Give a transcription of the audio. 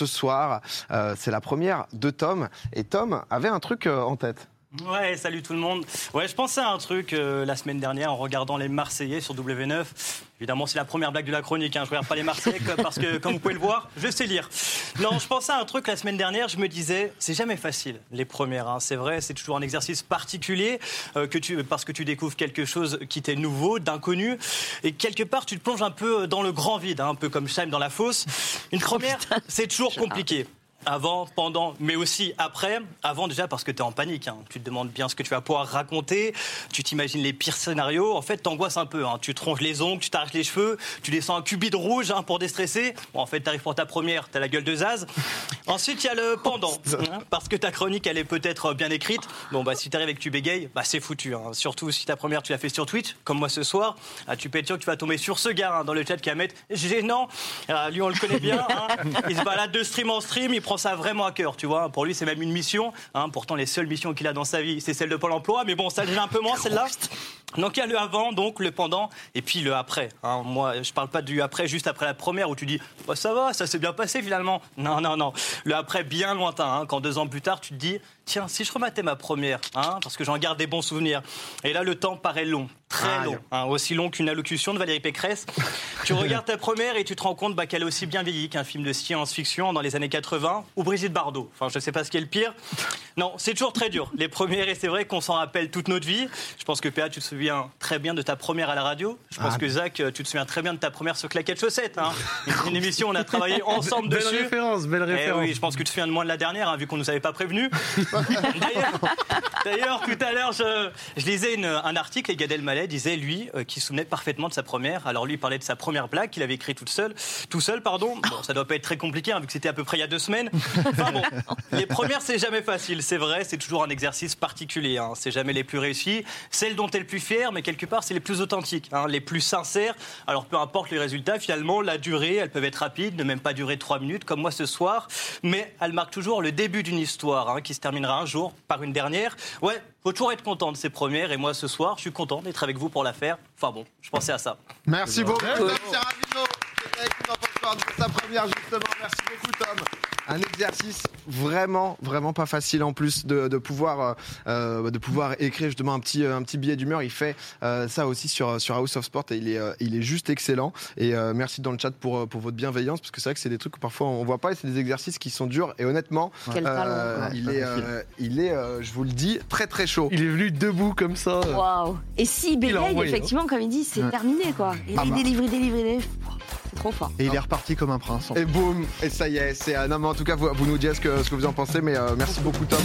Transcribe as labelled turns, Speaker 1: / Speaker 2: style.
Speaker 1: ce soir. Euh, c'est la première de Tom. Et Tom avait un truc euh, en tête.
Speaker 2: Ouais, salut tout le monde. Ouais, je pensais à un truc euh, la semaine dernière en regardant les Marseillais sur W9. Évidemment, c'est la première blague de la chronique. Hein. Je regarde pas les Marseillais parce que, comme vous pouvez le voir, je sais lire. Non, je pensais à un truc la semaine dernière. Je me disais, c'est jamais facile les premières. hein. C'est vrai, c'est toujours un exercice particulier euh, que tu parce que tu découvres quelque chose qui t'est nouveau, d'inconnu, et quelque part tu te plonges un peu dans le grand vide, hein, un peu comme Scheim dans la fosse. Une première, c'est toujours compliqué. Avant, pendant, mais aussi après. Avant déjà parce que tu es en panique. hein. Tu te demandes bien ce que tu vas pouvoir raconter. Tu t'imagines les pires scénarios. En fait, t'angoisses un peu. hein. Tu te ronges les ongles, tu t'arraches les cheveux, tu descends un cubit rouge hein, pour déstresser. En fait, t'arrives pour ta première, t'as la gueule de Zaz. Ensuite, il y a le pendant. hein, parce que ta chronique, elle est peut-être bien écrite. Bon, bah, si t'arrives et que tu bégayes, bah, c'est foutu. hein. Surtout si ta première, tu l'as fait sur Twitch, comme moi ce soir. Ah, tu peux être sûr que tu vas tomber sur ce gars hein, dans le chat qui va mettre gênant. Ah, lui, on le connaît bien. Il se balade de stream en stream, il prend ça vraiment à cœur, tu vois. Pour lui, c'est même une mission. Pourtant, les seules missions qu'il a dans sa vie, c'est celle de Pôle emploi. Mais bon, ça gêne un peu moins, celle-là. Donc, il y a le avant, donc le pendant, et puis le après. hein. Moi, je parle pas du après, juste après la première, où tu dis, bah, ça va, ça s'est bien passé finalement. Non, non, non. Le après, bien lointain, hein, quand deux ans plus tard, tu te dis, tiens, si je rematais ma première, hein, parce que j'en garde des bons souvenirs. Et là, le temps paraît long, très long, hein, aussi long qu'une allocution de Valérie Pécresse. tu regardes ta première et tu te rends compte bah, qu'elle est aussi bien vieillie qu'un film de science-fiction dans les années 80 ou Brigitte Bardot. Enfin, je sais pas ce qui est le pire. Non, c'est toujours très dur. Les premières, et c'est vrai qu'on s'en rappelle toute notre vie. Je pense que PA, tu te souviens très bien de ta première à la radio. Je pense
Speaker 3: Ah.
Speaker 2: que Zach, tu te souviens très bien de ta première sur Claquette Chaussette. Hein. Une émission, on a travaillé ensemble
Speaker 3: Belle
Speaker 2: dessus.
Speaker 3: référence, belle
Speaker 2: Eh
Speaker 3: référence.
Speaker 2: oui, je pense que tu te souviens de moins de la dernière, hein, vu qu'on ne nous avait pas prévenu. D'ailleurs- tout à l'heure, je, lisais un article et Gad Elmaleh disait, lui, euh, se souvenait parfaitement de sa première. Alors lui, il parlait de sa première blague qu'il avait écrite toute seule, tout seul, pardon. Bon, ça doit pas être très compliqué, hein, vu que c'était à peu près il y a deux semaines. Enfin bon, les premières, c'est jamais facile, c'est vrai, c'est toujours un exercice particulier. Hein. C'est jamais les plus réussis, celles dont tu es le plus fier, mais quelque part, c'est les plus authentiques, hein, les plus sincères. Alors peu importe les résultats, finalement, la durée, elles peuvent être rapides, ne même pas durer trois minutes, comme moi ce soir, mais elles marquent toujours le début d'une histoire hein, qui se terminera un jour par une dernière. Ouais, faut toujours être content de ces premières, et moi ce soir, je suis content d'être avec vous pour la faire. Enfin bon, je pensais à ça.
Speaker 1: Merci beaucoup, est sa première, justement. Merci beaucoup, Tom. Un exercice vraiment, vraiment pas facile en plus de, de pouvoir, euh, de pouvoir écrire justement un petit, un petit billet d'humeur. Il fait euh, ça aussi sur, sur House of Sport et il est, euh, il est juste excellent. Et euh, merci dans le chat pour, euh, pour votre bienveillance parce que c'est vrai que c'est des trucs que parfois on voit pas et c'est des exercices qui sont durs. Et honnêtement,
Speaker 4: Quel
Speaker 1: euh,
Speaker 4: talent.
Speaker 1: il, est, euh, il est, euh, je vous le dis, très très chaud.
Speaker 3: Il est venu debout comme ça.
Speaker 4: Waouh. Et si
Speaker 3: Il
Speaker 4: bégaye,
Speaker 3: envoyé,
Speaker 4: effectivement, comme il dit, c'est
Speaker 5: Ouais.
Speaker 4: terminé, quoi. Et
Speaker 5: Ah
Speaker 4: il
Speaker 5: bah.
Speaker 4: délivre, il délivre, il délivre. C'est trop fort.
Speaker 5: Et il est reparti comme un prince. en fait.
Speaker 1: Et boum, et ça y est, c'est euh, non mais en tout cas vous, vous nous dites ce que, ce que vous en pensez, mais euh, merci beaucoup Tom.